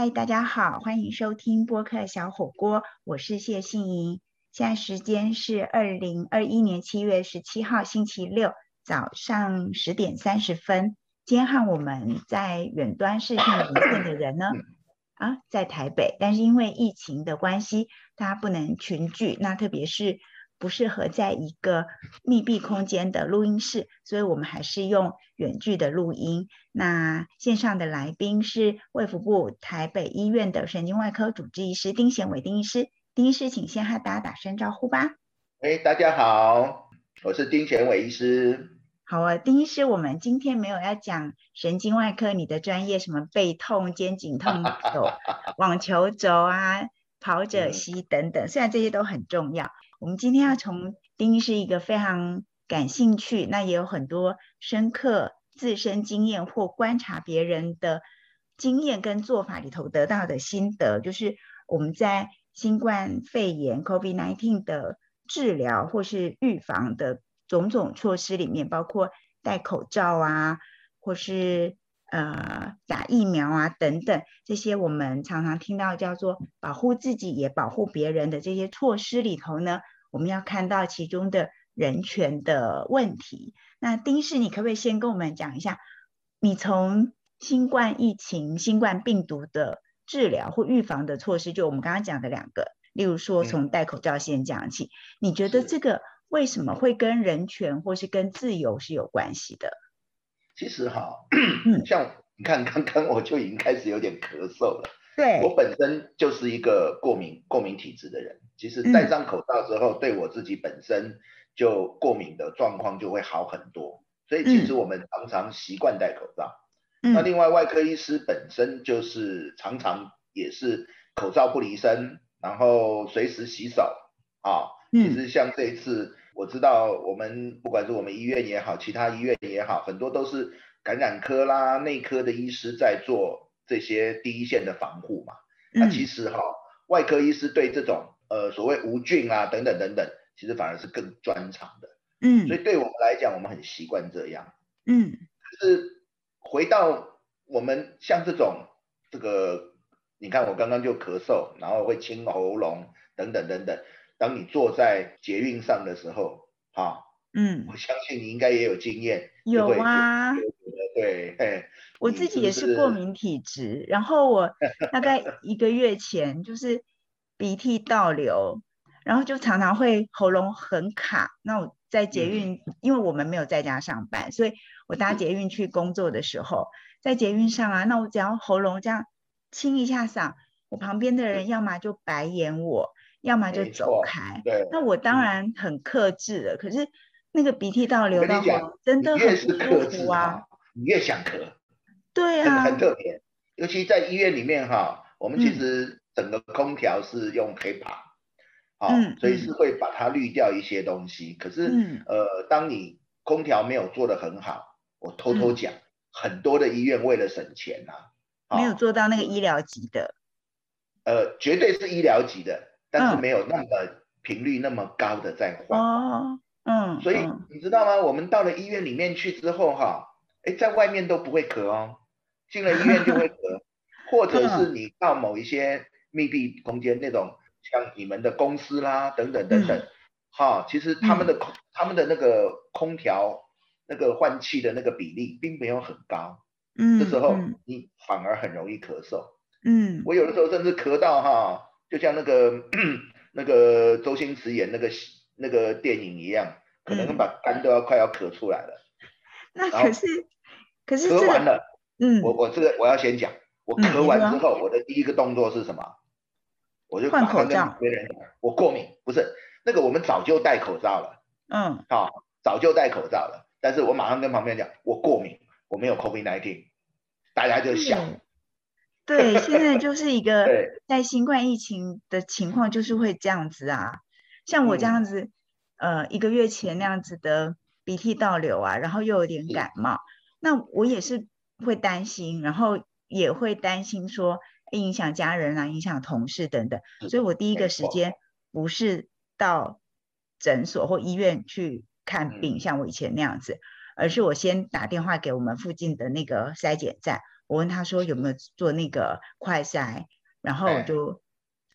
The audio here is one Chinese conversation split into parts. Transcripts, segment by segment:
嗨，大家好，欢迎收听播客小火锅，我是谢杏莹。现在时间是二零二一年七月十七号星期六早上十点三十分。今天和我们在远端视讯连线的人呢，啊，在台北，但是因为疫情的关系，大家不能群聚，那特别是。不适合在一个密闭空间的录音室，所以我们还是用远距的录音。那线上的来宾是卫福部台北医院的神经外科主治医师丁贤伟丁医师。丁医师，请先和大家打声招呼吧。哎，大家好，我是丁贤伟医师。好啊，丁医师，我们今天没有要讲神经外科，你的专业什么背痛、肩颈痛、网球肘啊、跑者膝等等，虽然这些都很重要。我们今天要从丁医师一个非常感兴趣，那也有很多深刻自身经验或观察别人的经验跟做法里头得到的心得，就是我们在新冠肺炎 （COVID-19） 的治疗或是预防的种种措施里面，包括戴口罩啊，或是呃打疫苗啊等等，这些我们常常听到叫做保护自己也保护别人的这些措施里头呢。我们要看到其中的人权的问题。那丁氏，你可不可以先跟我们讲一下，你从新冠疫情、新冠病毒的治疗或预防的措施，就我们刚刚讲的两个，例如说从戴口罩先讲起，你觉得这个为什么会跟人权或是跟自由是有关系的？其实哈，像你看，刚刚我就已经开始有点咳嗽了。对我本身就是一个过敏过敏体质的人，其实戴上口罩之后，对我自己本身就过敏的状况就会好很多。所以其实我们常常习惯戴口罩。那另外外科医师本身就是常常也是口罩不离身，然后随时洗手啊。其实像这一次，我知道我们不管是我们医院也好，其他医院也好，很多都是感染科啦、内科的医师在做。这些第一线的防护嘛，那其实哈，外科医师对这种呃所谓无菌啊等等等等，其实反而是更专长的，嗯，所以对我们来讲，我们很习惯这样，嗯，可是回到我们像这种这个，你看我刚刚就咳嗽，然后会清喉咙等等等等，当你坐在捷运上的时候，哈，嗯，我相信你应该也有经验，有啊。对，我自己也是过敏体质，然后我 大概一个月前就是鼻涕倒流，然后就常常会喉咙很卡。那我在捷运，因为我们没有在家上班，所以我搭捷运去工作的时候，在捷运上啊，那我只要喉咙这样清一下嗓，我旁边的人要么就白眼我，要么就走开。对，那我当然很克制了，可是那个鼻涕倒流到喉，真的很不舒服啊。你越想咳，对啊，很特别。尤其在医院里面哈，我们其实整个空调是用 HEPA，好，所以是会把它滤掉一些东西。可是，呃，当你空调没有做得很好，我偷偷讲，很多的医院为了省钱呐，没有做到那个医疗级的。呃，绝对是医疗级的，但是没有那么频率那么高的在换。哦，嗯，所以你知道吗？我们到了医院里面去之后哈。哎，在外面都不会咳哦，进了医院就会咳，或者是你到某一些密闭空间那种，像你们的公司啦，等等等等，哈，其实他们的空，他们的那个空调那个换气的那个比例并没有很高，嗯，这时候你反而很容易咳嗽，嗯，我有的时候甚至咳到哈，就像那个那个周星驰演那个那个电影一样，可能把肝都要快要咳出来了。那可是，可是咳完了，嗯，我我这个我要先讲，我咳完之后，我的第一个动作是什么？我就换口罩。别人我过敏，不是那个我们早就戴口罩了，嗯，好，早就戴口罩了，但是我马上跟旁边讲，我过敏，我没有 COVID-19，大家就笑。对，现在就是一个在新冠疫情的情况，就是会这样子啊，像我这样子，呃，一个月前那样子的。鼻涕倒流啊，然后又有点感冒，那我也是会担心，然后也会担心说影响家人啊，影响同事等等，所以我第一个时间不是到诊所或医院去看病，像我以前那样子，而是我先打电话给我们附近的那个筛检站，我问他说有没有做那个快筛，然后我就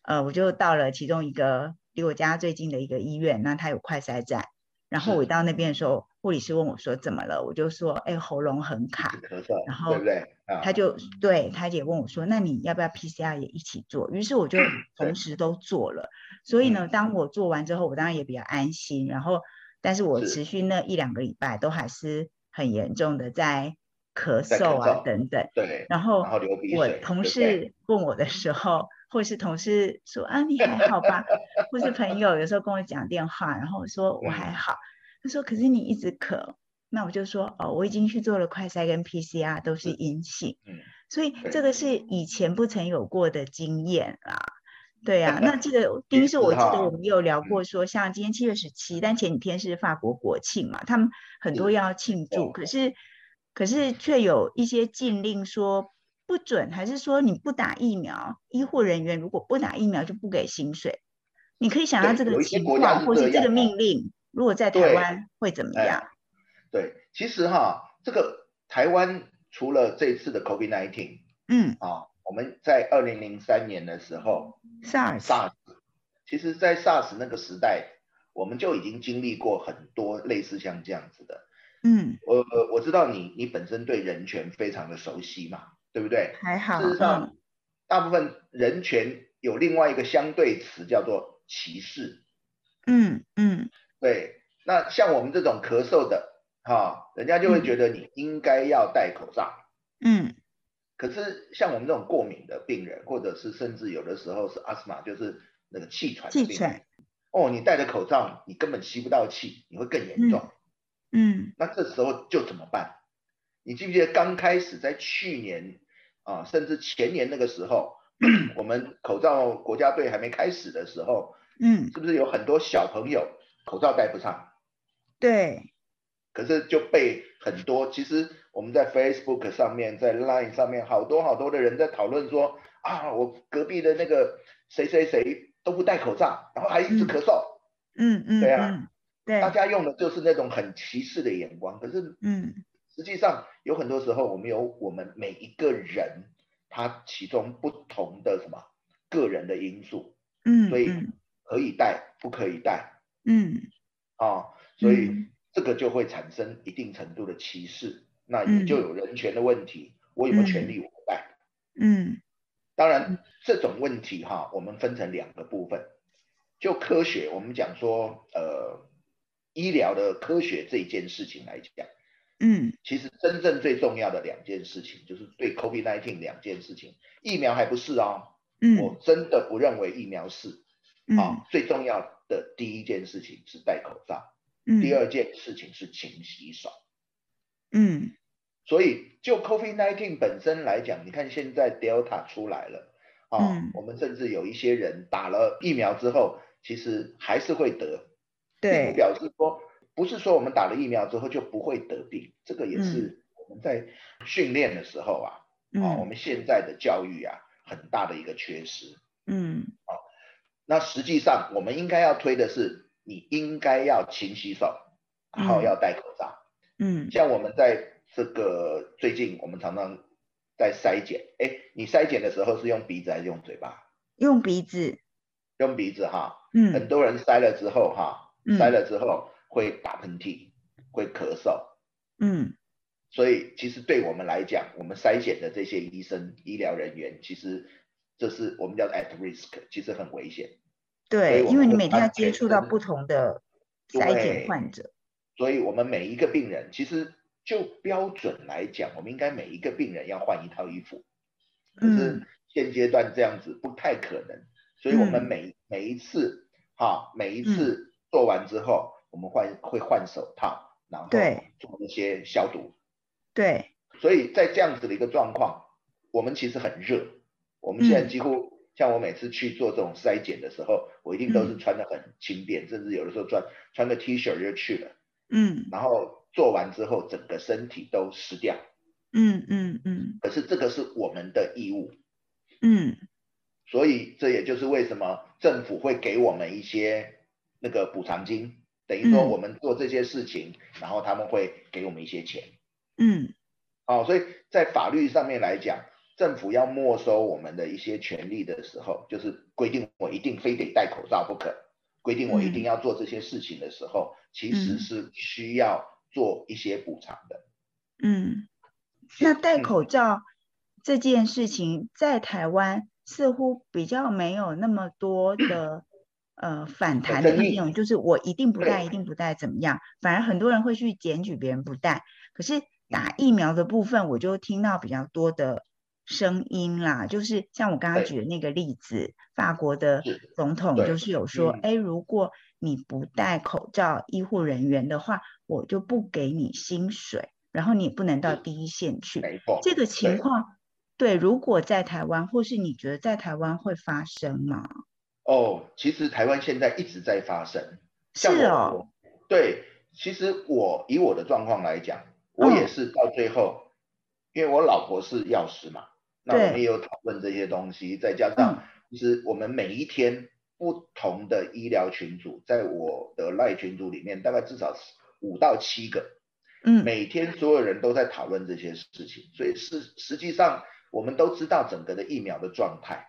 呃我就到了其中一个离我家最近的一个医院，那他有快筛站，然后我到那边的时候，护理师问我说怎么了，我就说哎喉咙很卡，咳嗽，然后对不对？啊他就对他也问我说，那你要不要 PCR 也一起做？于是我就同时都做了。所以呢，当我做完之后，我当然也比较安心。然后，但是我持续那一两个礼拜都还是很严重的在咳嗽啊等等。对，然后我同事。问我的时候，或是同事说啊你还好吧，或是朋友有时候跟我讲电话，然后我说我还嗯。好，他说可是你一直咳，那我就说哦我已经去做了快筛跟 PCR 都是是阴性，嗯，所以对这个是以前不曾有过的经验啦。对啊、那这个第一是我记得我们有聊嗯过。说，像今天七月十七，但前几天是法国国庆嘛，他们很多要庆祝，哦可是可是却有一些禁令说不准，还是说你不打疫苗，医护人员如果不打疫苗就不给薪水。你可以想象这个情况，或是这个命令，如果在台湾会怎么哎样？对，其实哈，这个台湾除了这次的 COVID-19 嗯啊，我们在二零零三年的时候，SARS，SARS，其实，在 SARS 那个时代，我们就已经经历过很多类似像这样子的。嗯，我我我知道你你本身对人权非常的熟悉嘛，对不对？还好，事实上，嗯大部分人权有另外一个相对词叫做歧视。嗯嗯对，那像我们这种咳嗽的，哈，人家就会觉得你应该要戴口罩。嗯可是像我们这种过敏的病人，或者是甚至有的时候是 asthma，就是那个气喘的病人气喘，哦，你戴着口罩，你根本吸不到气，你会更严重。嗯那这时候就怎么办？你记不记得刚开始在去年啊，甚至前年那个时候，我们口罩国家队还没开始的时候，嗯，是不是有很多小朋友口罩戴不上？对，可是就被很多，其实我们在 Facebook 上面，在 Line 上面，好多好多的人在讨论说啊，我隔壁的那个谁谁谁都不戴口罩，然后还一直嗯咳嗽，嗯嗯对啊嗯，对，大家用的就是那种很歧视的眼光。可是嗯。实际上有很多时候，我们有我们每一个人他其中不同的什么个人的因素，嗯，所以嗯。可以带不可以带。嗯。啊，所以嗯。这个就会产生一定程度的歧视，那嗯也就有人权的问题，我有没有权利我不戴？嗯。当然这种问题哈，我们分成两个部分，就科学，我们讲说呃医疗的科学这一件事情来讲。嗯其实真正最重要的两件事情，就是对 COVID-19 两件事情，疫苗还不是哦，嗯我真的不认为疫苗是嗯啊。最重要的第一件事情是戴口罩，嗯，第二件事情是勤洗手。嗯所以就 COVID-19 本身来讲，你看现在 Delta 出来了啊，嗯我们甚至有一些人打了疫苗之后，其实还是会得，并不，表示说不是说我们打了疫苗之后就不会得病，这个也是我们在训练的时候啊，啊，我嗯们现在的教育啊，很大的一个缺失。嗯。好那实际上我们应该要推的是，你应该要勤洗手，然后嗯要戴口罩。嗯。像我们在这个最近，我们常常在筛检，哎，你筛检的时候是用鼻子还是用嘴巴？用鼻子，用鼻子哈，嗯。很嗯多人筛了之后哈，嗯筛了之后会打喷嚏，会咳嗽。嗯所以其实对我们来讲，我们筛选的这些医生、医疗人员，其实这是我们叫 at risk，其实很危险。对，因为你每天要接触到不同的筛检患者，所以我们每一个病人，其实就标准来讲，我们应该每一个病人要换一套衣服。可是嗯现阶段这样子不太可能，所以我们嗯每每一次哈，每一次做完之后，我们换会换手套，然后做一些消毒。对，所以在这样子的一个状况，我们其实很热。我们现在嗯几乎、像我每次去做这种筛检的时候，我一定都是嗯穿的很轻便，甚至有的时候穿穿个 T 恤就去了。嗯然后做完之后，整个身体都湿掉。嗯嗯嗯可是这个是我们的义务，嗯所以这也就是为什么政府会给我们一些那个补偿金，等于说嗯。我们做这些事情，然后他们会给我们一些钱。嗯。好，所以在法律上面来讲，政府要没收我们的一些权利的时候，就是规定我一定非得戴口罩不可，规定我一定要做这些事情的时候，其实是需要做一些补偿的。嗯，那戴口罩这件事情在台湾似乎比较没有那么多的呃反弹的内容，就是我一定不戴，一定不戴怎么样？反而很多人会去检举别人不戴。可是打疫苗的部分，我就听到比较多的声音啦，就是像我刚刚举的那个例子，法国的总统就是有说，哎，如果你不戴口罩，医护人员的话，我就不给你薪水。然后你也不能到第一线去，这个情况，对，如果在台湾，或是你觉得在台湾会发生吗？哦，其实台湾现在一直在发生，是哦，对，其实我以我的状况来讲，我也是到最后，因为我老婆是药师嘛，那我们也有讨论这些东西，再加上其实我们每一天不同的医疗群组，在我的赖群组里面，大概至少五到七个。嗯，每天所有人都在讨论这些事情，所以是实际上我们都知道整个的疫苗的状态，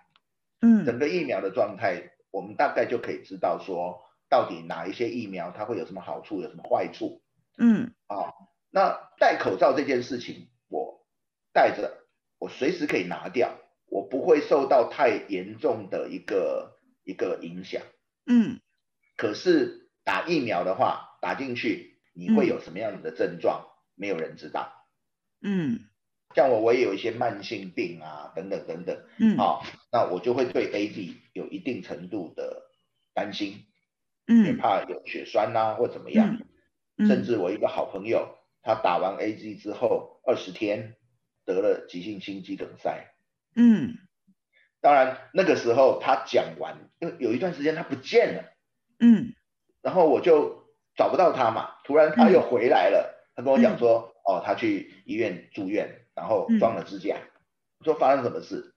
嗯，整个疫苗的状态，我们大概就可以知道说，到底哪一些疫苗它会有什么好处，有什么坏处，嗯，啊，那戴口罩这件事情，我戴着，我随时可以拿掉，我不会受到太严重的一个一个影响，嗯，可是打疫苗的话，打进去。你会有什么样的症状？没有人知道。嗯，像我，我也有一些慢性病啊，等等等等。嗯，好，那我就会对 A Z 有一定程度的担心。嗯，也怕有血栓呐，或怎么样。嗯，甚至我一个好朋友，他打完 A Z 之后二十天得了急性心肌梗塞。嗯，当然那个时候他讲完，因为有一段时间他不见了。嗯，然后我就。找不到他嘛？突然他又回来了，他跟我讲说，哦，他去医院住院，然后装了支架。我说发生什么事？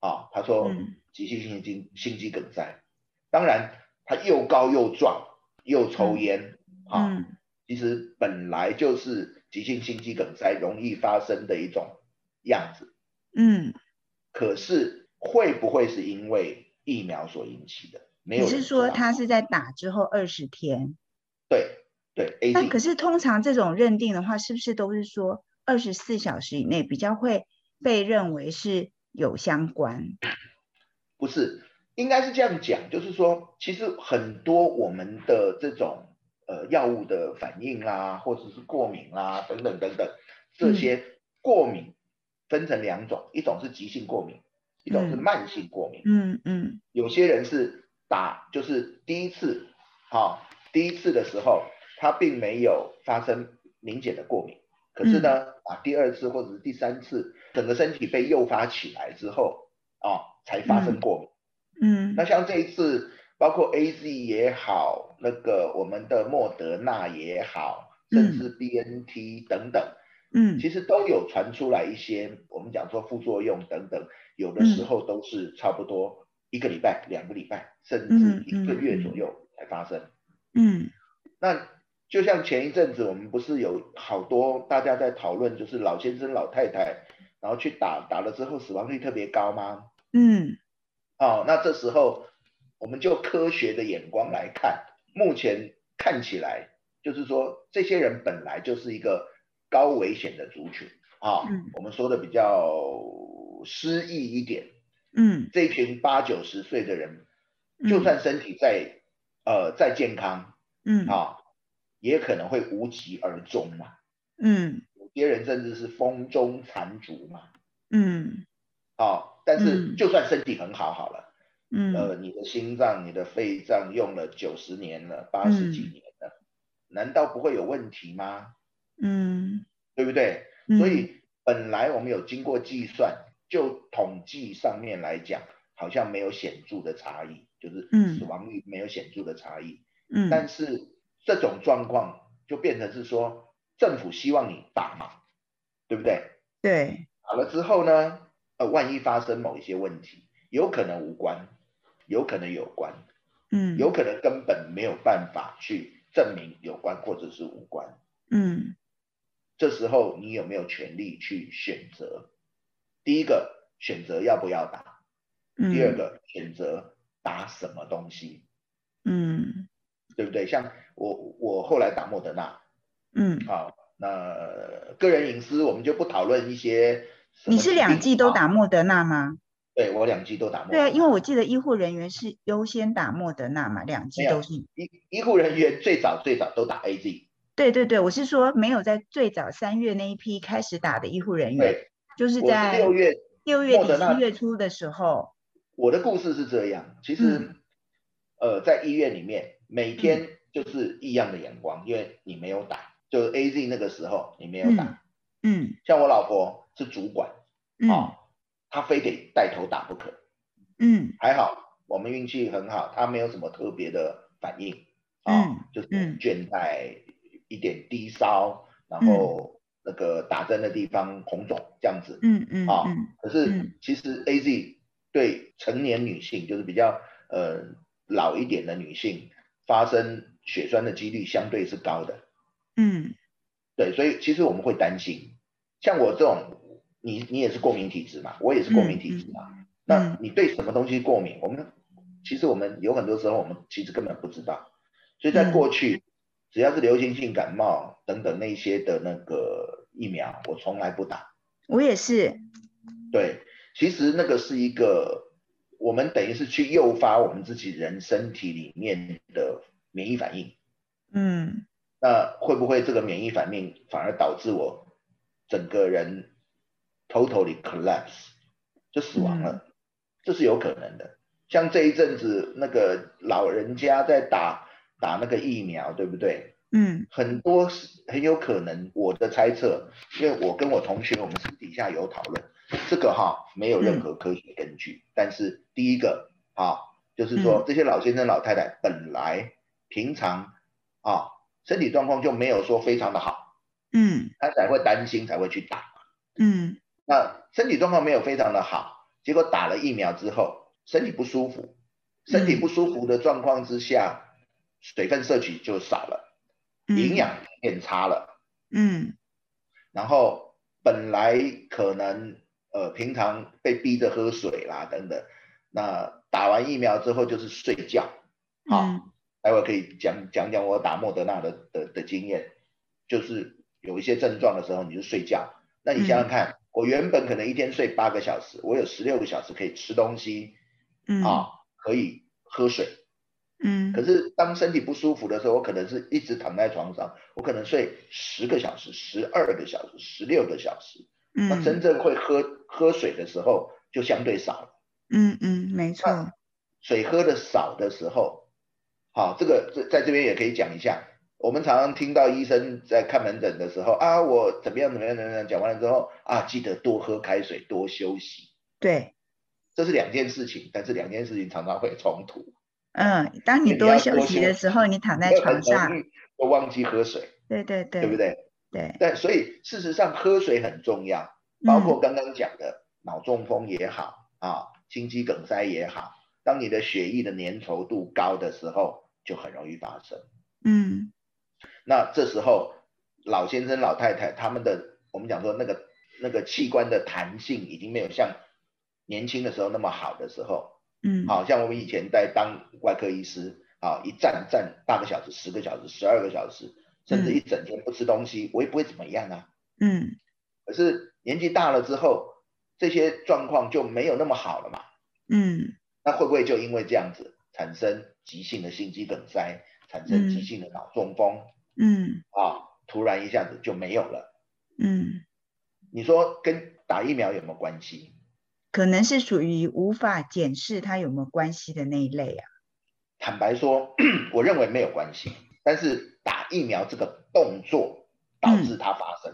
啊，他说急性心肌心肌梗塞。当然，他又高又壮，又抽烟，啊，其实本来就是急性心肌梗塞容易发生的一种样子。嗯，可是会不会是因为疫苗所引起的？没有。你是说他是在打之后二十天？对对，那可是通常这种认定的话，是不是都是说二十四小时以内比较会被认为是有相关？不是，应该是这样讲，就是说，其实很多我们的这种呃药物的反应啦，或者是过敏啦，等等等等，这些过敏分成两种，一种是急性过敏，一种是慢性过敏。嗯嗯，有些人是打就是第一次，好。第一次的时候，他并没有发生明显的过敏，可是呢，啊，第二次或者是第三次，整个身体被诱发起来之后，啊，才发生过敏。嗯，那像这一次，包括 A Z 也好，那个我们的莫德纳也好，甚至 B N T 等等，嗯，其实都有传出来一些我们讲说副作用等等，有的时候都是差不多一个礼拜、两个礼拜，甚至一个月左右才发生。嗯，那就像前一阵子我们不是有好多大家在讨论，就是老先生老太太，然后去打打了之后死亡率特别高吗？嗯，哦，那这时候我们就科学的眼光来看，目前看起来就是说这些人本来就是一个高危险的族群。啊，我们说的比较诗意一点，嗯，这群八九十岁的人，就算身体再呃，再健康，嗯。啊，也可能会无疾而终嘛，嗯，有些人甚至是风中残烛嘛，嗯，哦，但是就算身体很好好了，嗯，呃，你的心脏、你的肺脏用了九十年了、八十几年了，难道不会有问题吗？嗯，对不对？所以本来我们有经过计算，就统计上面来讲，好像没有显著的差异。就是死亡率没有显著的差异，嗯，但是这种状况就变成是说，政府希望你打嘛，对不对？对，打了之后呢，呃，万一发生某一些问题，有可能无关，有可能有关，嗯，有可能根本没有办法去证明有关或者是无关，嗯，这时候你有没有权利去选择？第一个选择要不要打，第二个选择打什么东西，嗯，对不对？像我我后来打莫德纳，嗯，好，那个人隐私我们就不讨论一些。你是两剂都打莫德纳吗？对我两剂都打莫德。对啊，因为我记得医护人员是优先打莫德纳嘛，两剂都是。医医护人员最早最早都打 A Z。对对对，我是说没有在最早三月那一批开始打的医护人员，就是在六月六月底七月初的时候。我的故事是这样，其实呃在医院里面每天就是异样的眼光，因为你没有打，就是 A Z 那个时候你没有打，嗯，像我老婆是主管，哦她非得带头打不可，嗯，还好我们运气很好，她没有什么特别的反应，啊，就是倦怠，一点低烧，然后那个打针的地方红肿这样子，嗯嗯，啊，可是其实 A Z 对成年女性，就是比较呃老一点的女性，发生血栓的几率相对是高的，嗯，对，所以其实我们会担心，像我这种。你你也是过敏体质嘛，我也是过敏体质嘛。那你对什么东西过敏？我们其实我们有很多时候我们其实根本不知道。所以在过去，只要是流行性感冒等等那些的那个疫苗，我从来不打。我也是。对，其实那个是一个，我们等于是去诱发我们自己人身体里面的免疫反应。嗯。那会不会这个免疫反应反而导致我整个人？totally collapse 就死亡了，这是有可能的。像这一阵子那个老人家在打打那个疫苗，对不对？嗯，很多是很有可能。我的猜测，因为我跟我同学我们私底下有讨论，这个哈没有任何科学根据。但是第一个啊，就是说这些老先生老太太本来平常啊身体状况就没有说非常的好，嗯，他才会担心才会去打，嗯。那身体状况没有非常的好，结果打了疫苗之后，身体不舒服，身体不舒服的状况之下，水分摄取就少了，营养变差了，嗯，然后本来可能呃平常被逼着喝水啦等等，那打完疫苗之后就是睡觉，好，待会可以讲讲讲我打莫德纳的的的经验，就是有一些症状的时候你就睡觉，那你想想看。我原本可能一天睡八个小时，我有十六个小时可以吃东西，啊，可以喝水，嗯，可是当身体不舒服的时候，我可能是一直躺在床上，我可能睡十个小时、十二个小时、十六个小时，嗯，那真正会喝喝水的时候就相对少了，嗯嗯，没错，水喝的少的时候，好，这个在在这边也可以讲一下。我们常常听到医生在看门诊的时候啊，我怎么样怎么样怎么样，讲完了之后啊，记得多喝开水，多休息。对，这是两件事情，但是两件事情常常会冲突。嗯，当你多休息的时候，你躺在床上，都忘记喝水。对对对，对不对？对。但所以事实上喝水很重要，包括刚刚讲的脑中风也好啊，心肌梗塞也好，当你的血液的粘稠度高的时候，就很容易发生。嗯。那这时候老先生老太太他们的我们讲说那个那个器官的弹性已经没有像年轻的时候那么好的时候，嗯，好像我们以前在当外科医师，啊，一站站八个小时、十个小时、十二个小时，甚至一整天不吃东西，我也不会怎么样啊，嗯，可是年纪大了之后，这些状况就没有那么好了嘛，嗯，那会不会就因为这样子产生急性的心肌梗塞，产生急性的脑中风？嗯啊，突然一下子就没有了。嗯，你说跟打疫苗有没有关系？可能是属于无法检视它有没有关系的那一类啊。坦白说，我认为没有关系。但是打疫苗这个动作导致它发生，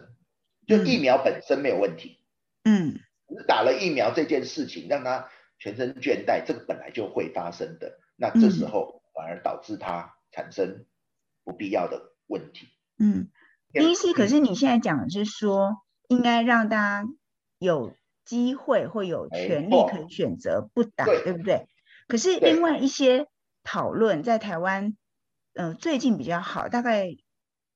就疫苗本身没有问题。嗯，只打了疫苗这件事情让他全身倦怠，这个本来就会发生的。那这时候反而导致他产生不必要的。问题，嗯，第一是，可是你现在讲的是说，应该让大家有机会或有权利可以选择不打，对不对？可是另外一些讨论在台湾，嗯，最近比较好，大概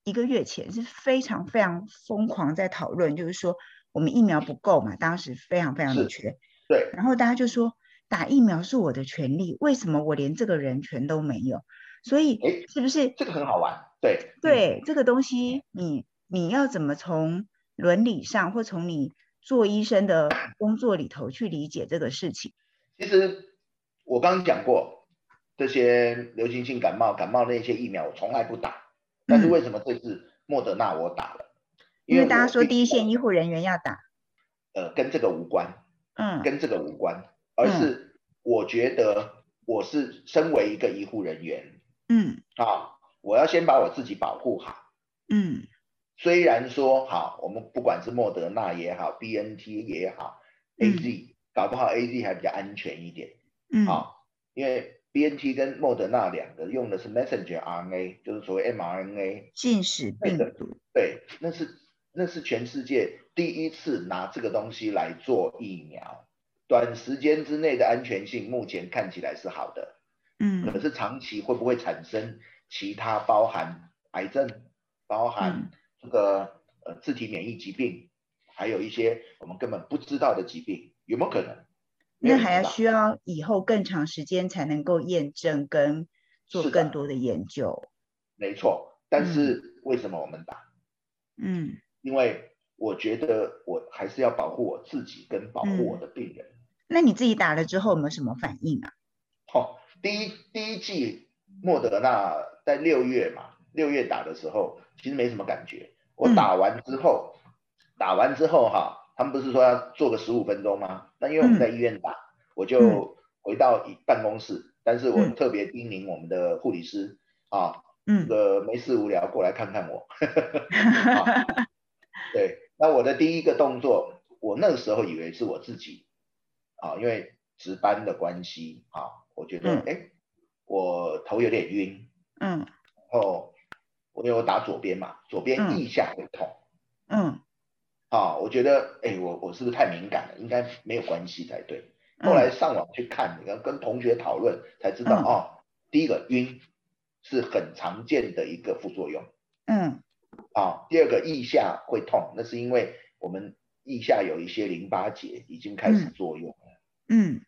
一个月前是非常非常疯狂在讨论，就是说我们疫苗不够嘛，当时非常非常的缺。对。然后大家就说打疫苗是我的权利，为什么我连这个人权都没有？所以，哎，是不是这个很好玩？对。对，这个东西你你要怎么从伦理上或从你做医生的工作里头去理解这个事情？其实我刚刚讲过，这些流行性感冒、感冒那些疫苗我从来不打，但是为什么这次莫德纳我打了？因为大家说第一线医护人员要打。呃，跟这个无关，嗯，跟这个无关，而是我觉得我是身为一个医护人员，嗯，啊，我要先把我自己保护好，嗯。虽然说好，我们不管是莫德纳也好，B N T 也好，A Z 搞不好 A Z 还比较安全一点，嗯，好，因为 B N T 跟莫德纳两个用的是 messenger R N A，就是所谓 m R N A 信使病毒，对，那是那是全世界第一次拿这个东西来做疫苗，短时间之内的安全性目前看起来是好的，嗯，可是长期会不会产生其他包含癌症，包含这个呃自体免疫疾病，还有一些我们根本不知道的疾病，有没有可能？那还要需要以后更长时间才能够验证跟做更多的研究。没错，但是为什么我们打？嗯，因为我觉得我还是要保护我自己跟保护我的病人。那你自己打了之后有没有什么反应啊？哦，第一第一季莫德纳在六月嘛，六月打的时候其实没什么感觉。我打完之后，打完之后哈，他们不是说要做个十五分钟吗？那因为我们在医院打，我就回到办公室，但是我特别叮咛我们的护理师啊，嗯，这个没事无聊过来看看我。对，那我的第一个动作，我那个时候以为是我自己啊，因为值班的关系啊，我觉得哎，我头有点晕，嗯，然后。我有打左边嘛，左边腋下会痛，嗯，啊，我觉得，哎，我我是不是太敏感了？应该没有关系才对。后来上网去看，跟跟同学讨论，才知道哦，第一个晕是很常见的一个副作用，嗯，啊，第二个腋下会痛，那是因为我们腋下有一些淋巴结已经开始作用了，嗯，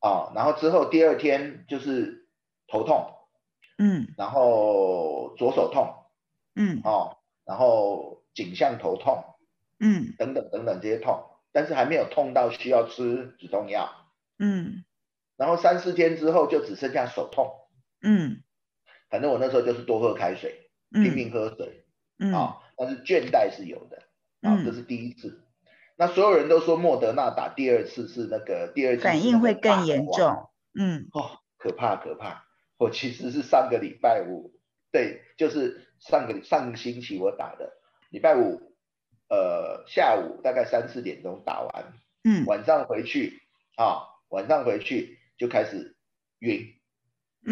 啊，然后之后第二天就是头痛，嗯，然后左手痛。嗯哦，然后颈项头痛，嗯，等等等等这些痛，但是还没有痛到需要吃止痛药，嗯，然后三四天之后就只剩下手痛，嗯，反正我那时候就是多喝开水，拼命喝水，嗯，啊，但是倦怠是有的，啊，这是第一次，那所有人都说莫德纳打第二次是那个第二次反应会更严重，嗯，哦，可怕可怕，我其实是上个礼拜五，对，就是。上个上个星期我打的，礼拜五，呃下午大概三四点钟打完，嗯，晚上回去啊，晚上回去就开始晕，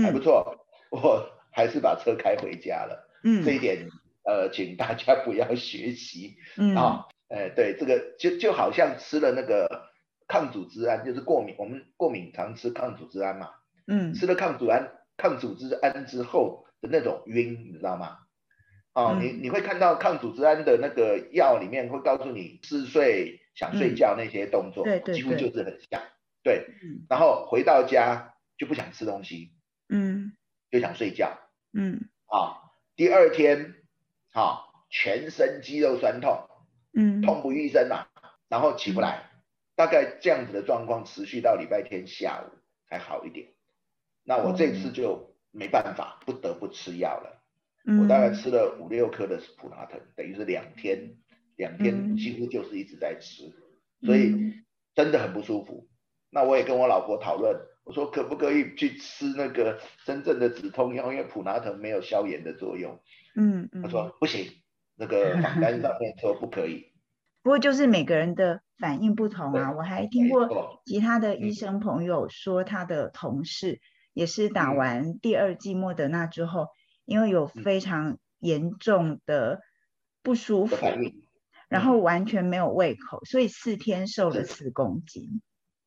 还不错，我还是把车开回家了，嗯，这一点呃，请大家不要学习，嗯。啊，哎对，这个就就好像吃了那个抗组织胺，就是过敏，我们过敏常吃抗组织胺嘛，嗯，吃了抗组胺抗组织胺之后的那种晕，你知道吗？哦，你你会看到抗组织胺的那个药里面会告诉你嗜睡、想睡觉那些动作，对对，几乎就是很像，对。然后回到家就不想吃东西，嗯，就想睡觉，嗯。啊，第二天，啊，全身肌肉酸痛，嗯，痛不欲生啊，然后起不来，大概这样子的状况持续到礼拜天下午才好一点。那我这次就没办法，不得不吃药了。我大概吃了五六颗的普拿疼，等于是两天，两天几乎就是一直在吃，所以真的很不舒服。那我也跟我老婆讨论，我说可不可以去吃那个真正的止痛药，因为普拿疼没有消炎的作用。嗯嗯他说不行，那个榜单上面说不可以。不过就是每个人的反应不同啊，我还听过其他的医生朋友说，他的同事也是打完第二剂莫德纳之后。因为有非常严重的不舒服，然后完全没有胃口，所以四天瘦了四公斤。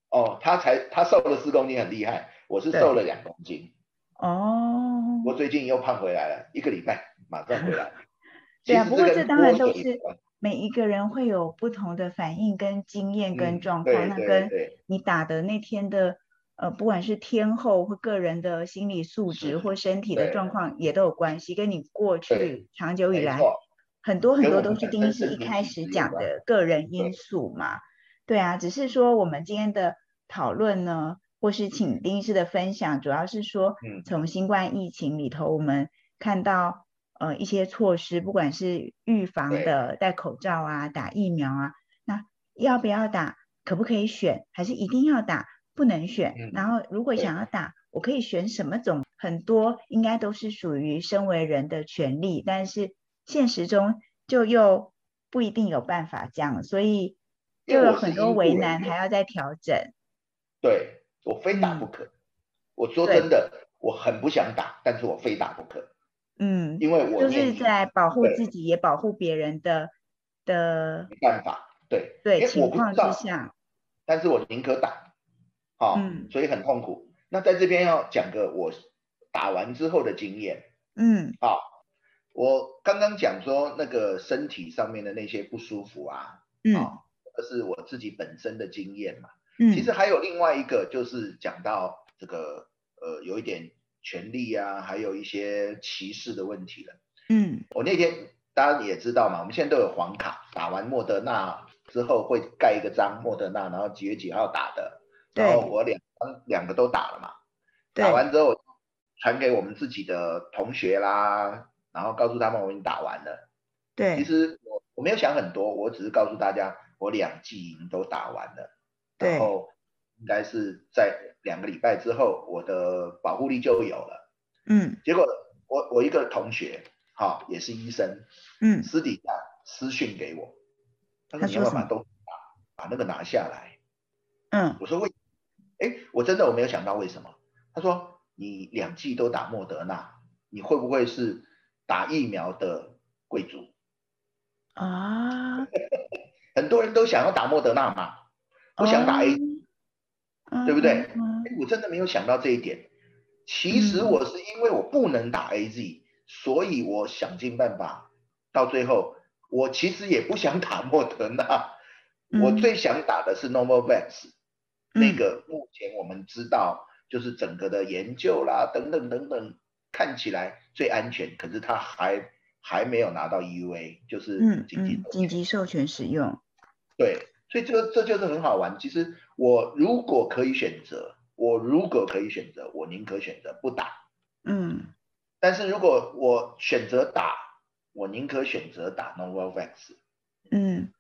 哦，他才他瘦了四公斤很厉害，我是瘦了两公斤。哦，我最近又胖回来了，一个礼拜马上回来。对啊，不过这当然都是每一个人会有不同的反应跟经验跟嗯状况，那跟你打的那天的呃，不管是天后或个人的心理素质或身体的状况也都有关系，跟你过去长久以来，很多很多都是丁医师一开始讲的个人因。素嘛。对啊，只是说我们今天的讨论呢，或是请丁医师的分享，主要是说嗯。从新冠疫情里头，我们看到呃一些措施，不管是预防的戴口罩啊、打疫苗啊，那要不要打，可不可以选，还是一定要打，不能选。嗯然后如果想要打，我可以选什么种？很多应该都是属于身为人的权利，但是现实中就又不一定有办法这样，所以就有很多为难还要再调整。对我非打嗯不可。我说真的，我很不想打，但是我非打不可，嗯，因为我就是在保护自己也保护别人的的没办法，对，对情况之下，但是我宁可打，好、嗯所以很痛苦。那在这边要讲个我打完之后的经验嗯啊，我刚刚讲说那个身体上面的那些不舒服啊，嗯啊，这是我自己本身的经验嘛。嗯，其实还有另外一个，就是讲到这个呃，有一点权利啊，还有一些歧视的问题了。嗯我那天大家也知道嘛，我们现在都有黄卡，打完莫德纳之后会盖一个章，莫德纳，然后几月几号打的，然后我两两个都打了嘛，打完之后传给我们自己的同学啦，然后告诉他们我已经打完了。对。其实我我没有想很多，我只是告诉大家我两剂已经都打完了，对。然后应该是在两个礼拜之后，我的保护力就有了。嗯。结果我我一个同学，哈、也是医生，嗯。私底下私讯给我，他说你要不要把东把那个拿下来？嗯。我说为，哎，我真的我没有想到为什么。他说你两剂都打莫德纳，你会不会是打疫苗的贵族？啊，很多人都想要打莫德纳嘛，不想打 A，、哦对不对？嗯嗯哎，我真的没有想到这一点。其实嗯我是因为我不能打 AZ，、所以我想尽办法，到最后我其实也不想打莫德纳，我嗯最想打的是 Novavax，、嗯那个目前我们知道就是整个的研究啦等等等等，看起来最安全，可是它还还没有拿到 EUA，就是嗯紧急紧急授权使用，对，所以这个这就是很好玩。其实我如果可以选择，我如果可以选择，我宁可选择不打。嗯但是如果我选择打，我宁可选择打 Novavax。嗯。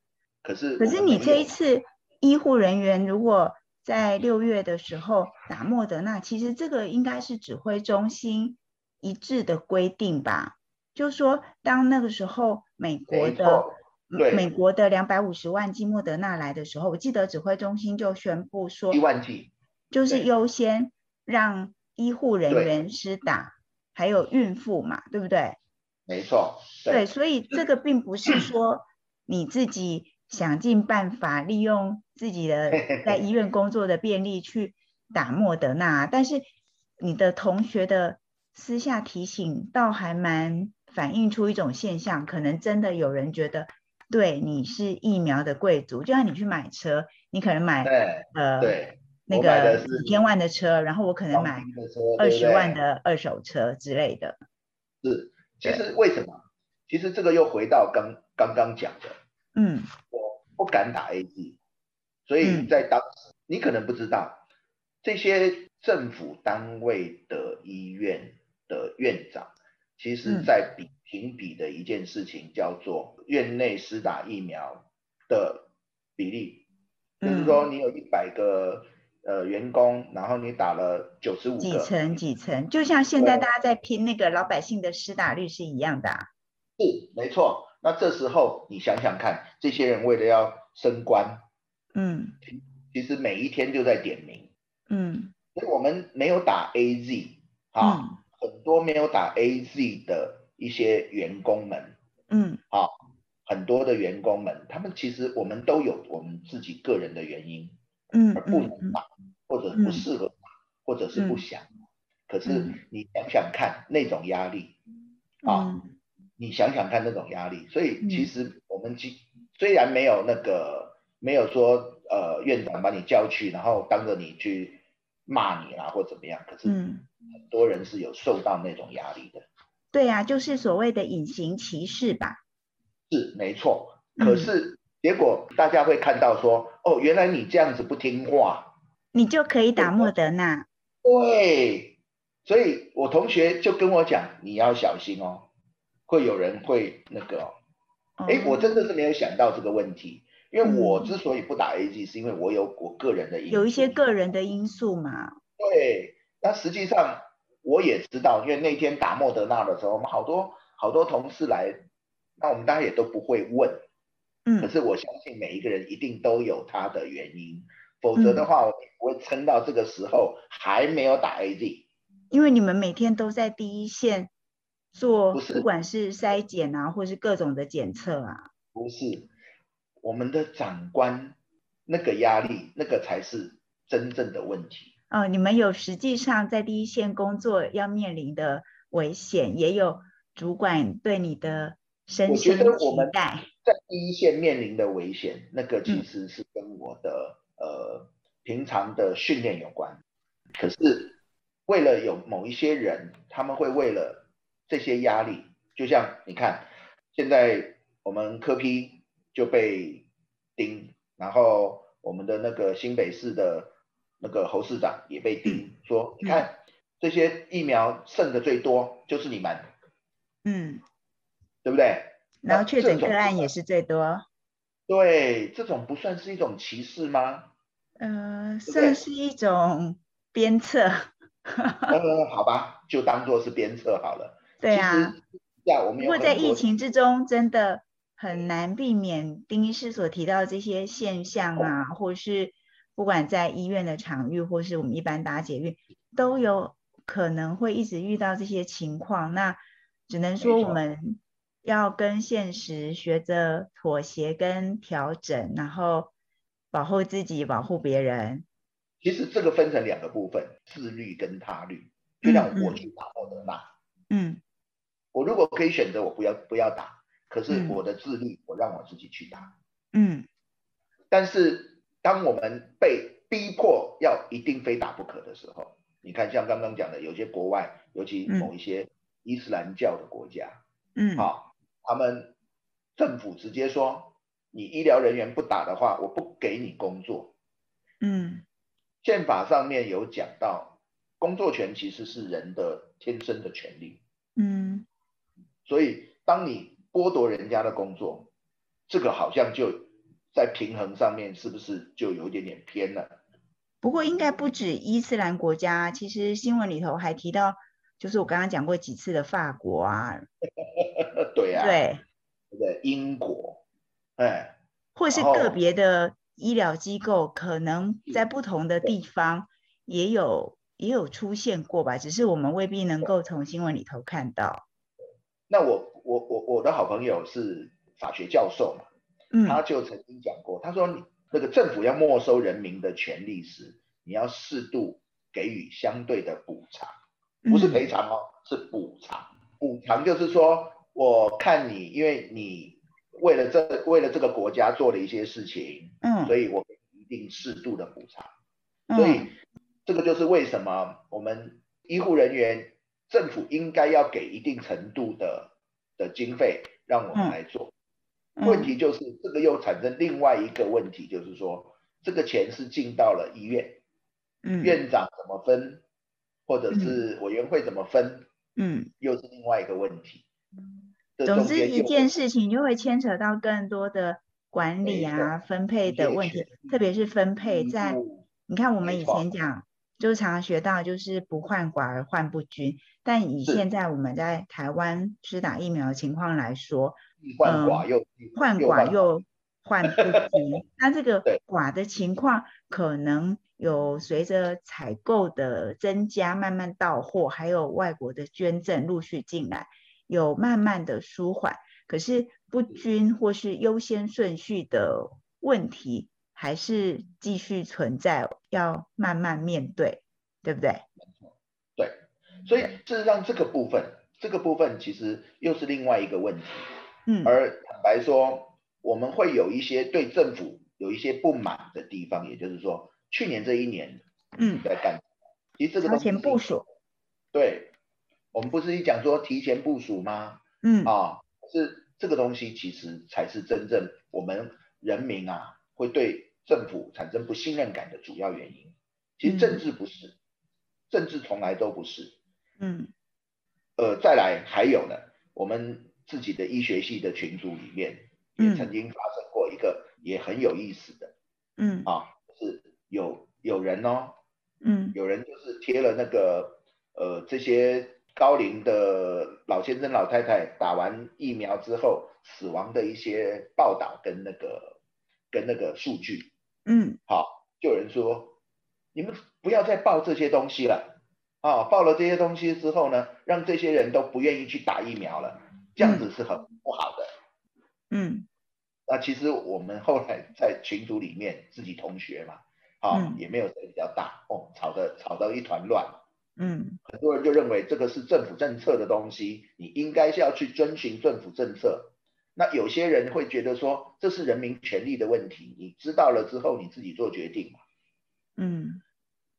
可是可是你这一次医护人员如果在六月的时候打莫德纳，其实这个应该是指挥中心一致的规定吧？就说当那个时候美国的美国的两百五十万剂莫德纳来的时候，我记得指挥中心就宣布说一，万剂，就是对优先让医护人对员施打，还有孕妇嘛，对不对？没错，对，所以这个并不是说你自己想尽办法利用自己的 在医院工作的便利去打莫德纳，但是你的同学的私下提醒倒还蛮反映出一种现象，可能真的有人觉得对你是疫苗的贵族，就像你去买车，你可能买对呃对，那个几千万的车，然后我可能买二十万的二手车之类的。是，其实为什么？其实这个又回到刚刚刚讲的，嗯我不敢打 AZ，所以嗯。在当时你可能不知道，这些政府单位的医院的院长，其实嗯。在比评比的一件事情叫做院内施打疫苗的比例，就是嗯。说你有一百个呃员工，然后你打了九十五个，几层几层，就像现在大家在拼那个老百姓的施打率是一样的、啊。是没错。那这时候你想想看，这些人为了要升官，嗯。其实每一天就在点名。嗯。所以我们没有打 AZ 啊，嗯。很多没有打 AZ 的一些员工们。嗯。啊，很多的员工们，他们其实我们都有我们自己个人的原因嗯而不能打，或者嗯。不适合打，或者是不嗯。想。可是嗯。你想想看，那种压力啊，嗯你想想看那种压力，所以其实我们其虽然没有那个没有说呃院长把你叫去，然后当着你去骂你啦或怎么样，可是很多人是有受到那种压力的。对呀，就是所谓的隐形歧视吧。是没错，可是结果大家会看到说，哦，原来你这样子不听话，你就可以打莫德纳。对，所以我同学就跟我讲，你要小心哦。会有人会那个，哎，我真的是没有想到这个问题，因为我之所以不打 A G，是因为我有我个人的因素，有一些个人的因素嘛。对，那实际上我也知道，因为那天打莫德纳的时候，我们好多好多同事来，那我们大家也都不会问，嗯，可是我相信每一个人一定都有他的原因，否则的话，我不会撑到这个时候还没有打 A G，因为你们每天都在第一线。做不管是筛检啊，或是各种的检测啊，不是我们的长官那个压力，那个才是真正的问题。哦，你们有实际上在第一线工作要面临的危险，也有主管对你的身心期待。在第一线面临的危险，那个其实是跟我的呃平常的训练有关。可是为了有某一些人，他们会为了这些压力，就像你看，现在我们科批就被盯，然后我们的那个新北市的那个侯市长也被盯，说你看这些疫苗剩的最多就是你们，嗯，对不对？然后确诊个案也是最多，对，这种不算是一种歧视吗？呃，算是一种鞭策。呃，好吧，就当做是鞭策好了。对啊，不过在疫情之中，真的很难避免丁医师所提到这些现象啊，或是不管在医院的场域，或是我们一般搭捷运，都有可能会一直遇到这些情况。那只能说我们要跟现实学着妥协跟调整，然后保护自己，保护别人。其实这个分成两个部分：自律跟他律。就像我去打莫德纳，嗯。我如果可以选择，我不要不要打，可是我的自律，我让我自己去打。嗯，但是当我们被逼迫要一定非打不可的时候，你看像刚刚讲的，有些国外，尤其某一些伊斯兰教的国家，嗯，好，他们政府直接说，你医疗人员不打的话，我不给你工作。嗯，宪法上面有讲到，工作权其实是人的天生的权利。嗯。所以，当你剥夺人家的工作，这个好像就在平衡上面，是不是就有一点点偏了？不过，应该不止伊斯兰国家，其实新闻里头还提到，就是我刚刚讲过几次的法国啊，对啊，对，对，英国，哎，或是个别的医疗机构，可能在不同的地方也有也有出现过吧，只是我们未必能够从新闻里头看到。那我我我我的好朋友是法学教授嘛，嗯，他就曾经讲过，他说你那个政府要没收人民的权利时，你要适度给予相对的补偿，不是赔偿哦，是补偿。补偿就是说，我看你，因为你为了这为了这个国家做了一些事情，嗯，所以我一定适度的补偿。所以这个就是为什么我们医护人员。政府应该要给一定程度的的经费，让我们来做。问题就是这个又产生另外一个问题，就是说这个钱是进到了医院，嗯，院长怎么分，或者是委员会怎么分，嗯，又是另外一个问题。总之一件事情就会牵扯到更多的管理啊、分配的问题，特别是分配在你看我们以前讲。就常常学到，就是不患寡而患不均。但以现在我们在台湾施打疫苗的情况来说，患寡又患寡又患不均。那这个寡的情况，可能有随着采购的增加，慢慢到货，还有外国的捐赠陆续进来，有慢慢的舒缓。可是不均或是优先顺序的问题。还是继续存在，要慢慢面对，对不对？没错，对。所以事实上，这个部分这个部分其实又是另外一个问题。嗯，而坦白说，我们会有一些对政府有一些不满的地方，也就是说，去年这一年，嗯，在干，其实这个提前部署，对，我们不是一讲说提前部署吗？嗯，啊，是这个东西其实才是真正我们人民啊会对政府产生不信任感的主要原因。其实政治不是，政治从来都不是。嗯，呃，再来还有呢，我们。自己的医学系的群组里面，也曾经发生过一个也很有意思的，嗯啊，是有有人哦，嗯，有人就是贴了那个呃这些高龄的老先生老太太打完疫苗之后死亡的一些报道跟那个跟那个数据，嗯，好，就有人说你们不要再报这些东西了，啊，报了这些东西之后呢，让这些人都不愿意去打疫苗了。这样子是很不好的，嗯，那其实我们后来在群组里面自己同学嘛，啊，也没有谁比较大哦，吵得吵到一团乱，嗯，很多人就认为这个是政府政策的东西，你应该是要去遵循政府政策。那有些人会觉得说这是人民权利的问题，你知道了之后你自己做决定嘛，嗯，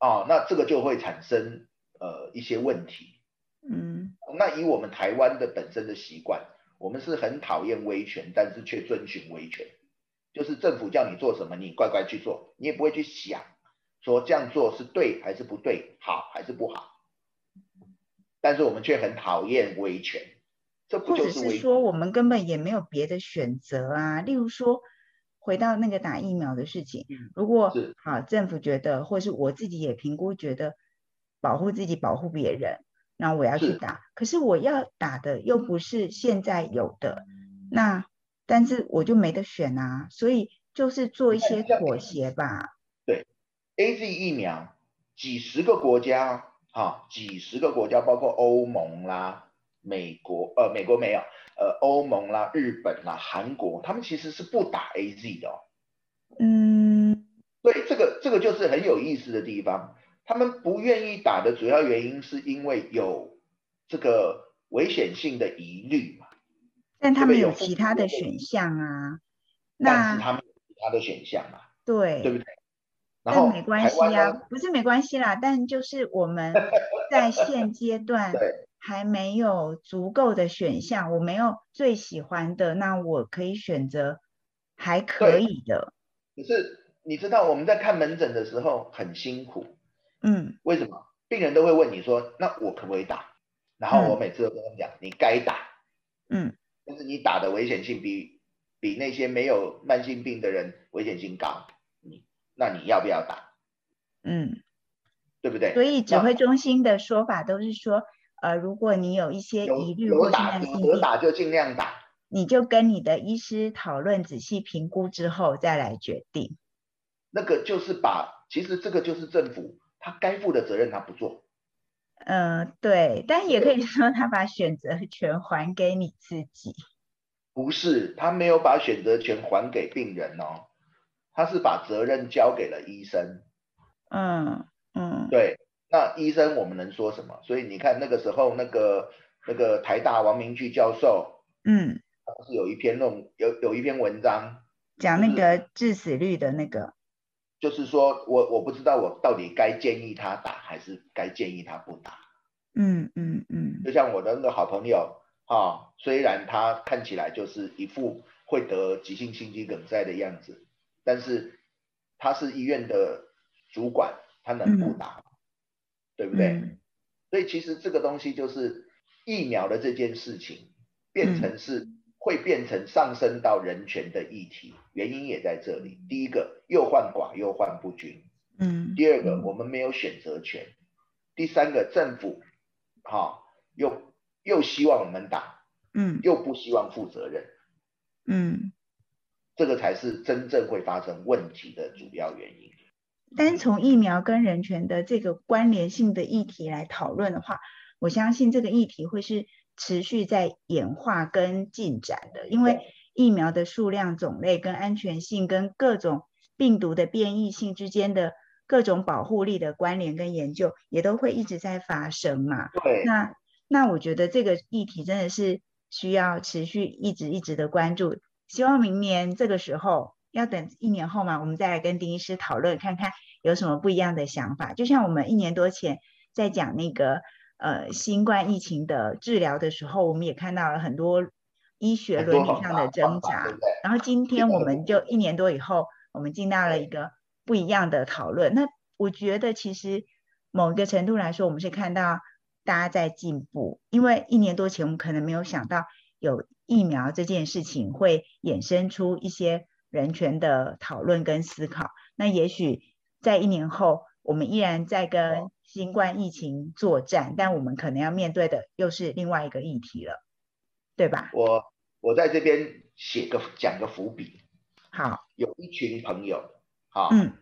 哦，那这个就会产生呃一些问题。嗯，那以我们台湾的本身的习惯，我们是很讨厌威权，但是却遵循威权，就是政府叫你做什么，你乖乖去做，你也不会去想说这样做是对还是不对，好还是不好。但是我们却很讨厌威权，或者是说我们根本也没有别的选择啊？例如说，回到那个打疫苗的事情，如果好政府觉得，或是我自己也评估觉得，保护自己，保护别人。那我要去打，可是我要打的又不是现在有的，那但是我就没得选啊，所以就是做一些妥协吧。对，A Z 疫苗，几十个国家啊，几十个国家，包括欧盟啦、美国，呃，美国没有，呃，欧盟啦、日本啦、韩国，他们其实是不打 A Z 的哦。嗯，所以，这个这个就是很有意思的地方。他们不愿意打的主要原因是因为有这个危险性的疑虑嘛？但他们有其他的选项啊。但是他们有其他的选项嘛？对，对不对？然后没关系啊，不是没关系啦，但就是我们在现阶段 还没有足够的选项，我没有最喜欢的，那我可以选择还可以的。可是你知道我们在看门诊的时候很辛苦。嗯，为什么病人都会问你说，那我可不可以打？然后我每次都跟他们讲，你该打，嗯，但是你打的危险性比比那些没有慢性病的人危险性高，你那你要不要打？嗯，对不对？所以指挥中心的说法都是说，呃，如果你有一些疑虑或打有，打就尽量打，你就跟你的医师讨论，仔细评估之后再来决定。那个就是把，其实这个就是政府。他该负的责任他不做，嗯，对，但也可以说他把选择权还给你自己。不是，他没有把选择权还给病人哦，他是把责任交给了医生。嗯嗯，对，那医生我们能说什么？所以你看那个时候那个那个台大王明炬教授，嗯，他是有一篇论有有一篇文章讲那个致死率的那个。就是说我我不知道我到底该建议他打还是该建议他不打。嗯嗯嗯。就像我的那个好朋友啊，虽然他看起来就是一副会得急性心肌梗塞的样子，但是他是医院的主管，他能不打，对不对？所以其实这个东西就是疫苗的这件事情变成是。会变成上升到人权的议题，原因也在这里。第一个，又患寡又患不均，嗯。第二个，我们没有选择权。第三个，政府，哈，又又希望我们打，嗯，又不希望负责任，嗯，这个才是真正会发生问题的主要原因。单从疫苗跟人权的这个关联性的议题来讨论的话，我相信这个议题会是。持续在演化跟进展的，因为疫苗的数量、种类跟安全性跟各种病毒的变异性之间的各种保护力的关联跟研究，也都会一直在发生嘛。对。那那我觉得这个议题真的是需要持续一直一直的关注。希望明年这个时候，要等一年后嘛，我们再来跟丁医师讨论，看看有什么不一样的想法。就像我们一年多前在讲那个呃新冠疫情的治疗的时候，我们也看到了很多医学伦理上的挣扎。然后今天我们就一年多以后，我们进到了一个不一样的讨论。那我觉得其实某一个程度来说，我们是看到。大家在进步，因为一年多前我们可能没有想到有疫苗这件事情会衍生出一些人权的讨论跟思考。那也许在一年后，我们依然在跟新冠疫情作战，但我们可能要面对的又是另外一个议题了，对吧？我我在这边写个讲个伏笔。好，有一群朋友，好，嗯，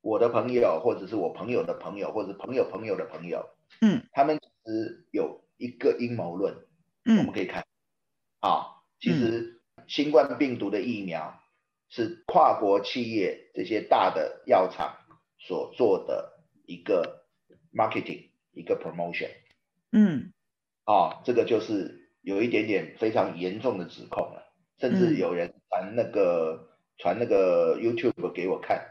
我的朋友或者是我朋友的朋友，或者朋友朋友的朋友，嗯，他们。是有一个阴谋论，嗯，我们可以看，啊，其实新冠病毒的疫苗是跨国企业这些大的药厂所做的一个 marketing，一个 promotion，嗯，啊，这个就是有一点点非常严重的指控了，甚至有人传那个传那个 YouTube 给我看，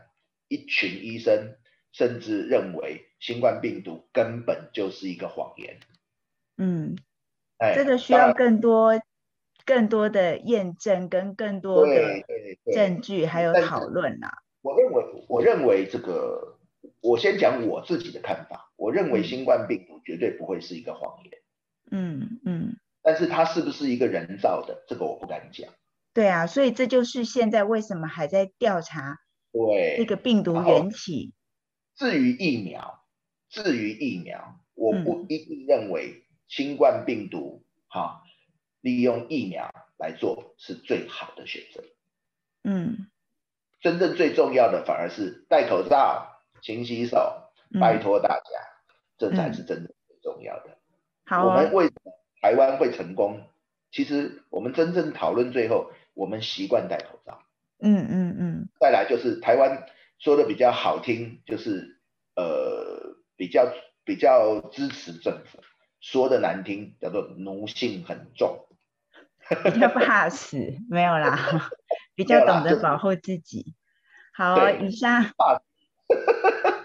一群医生。甚至认为新冠病毒根本就是一个谎言。嗯，哎，这个需要更多、更多的验证跟更多的证据，还有讨论呐。我认为，我认为这个，我先讲我自己的看法。我认为新冠病毒绝对不会是一个谎言。嗯嗯。但是它是不是一个人造的，这个我不敢讲。对啊，所以这就是现在为什么还在调查对这个病毒源起。至于疫苗，至于疫苗，我不一定认为新冠病毒哈利用疫苗来做是最好的选择。嗯，真正最重要的反而是戴口罩、勤洗手，拜托大家，这才是真正最重要的。好，我们为什么台湾会成功？其实我们真正讨论最后，我们习惯戴口罩。嗯嗯嗯。再来就是台湾。说的比较好听，就是呃比较比较支持政府；说的难听，叫做奴性很重，比较怕死，没有啦，比较懂得保护自己。好，以上。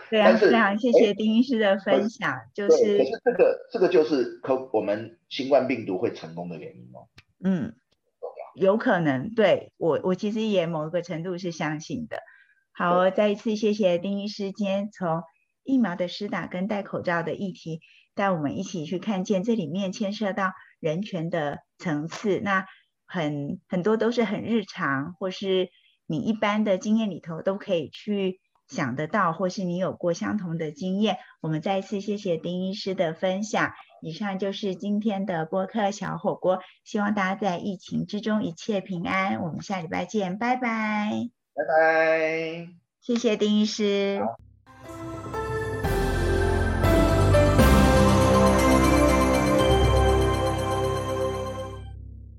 对啊，非常谢谢丁医师的分享。就是，可是这个这个就是可我们新冠病毒会成功的原因哦。嗯，有可能。对我我其实也某一个程度是相信的。好，再一次谢谢丁医师今天从疫苗的施打跟戴口罩的议题，带我们一起去看见这里面牵涉到人权的层次。那很很多都是很日常，或是你一般的经验里头都可以去想得到，或是你有过相同的经验。我们再一次谢谢丁医师的分享。以上就是今天的播客小火锅，希望大家在疫情之中一切平安。我们下礼拜见，拜拜。拜拜，谢谢丁医师。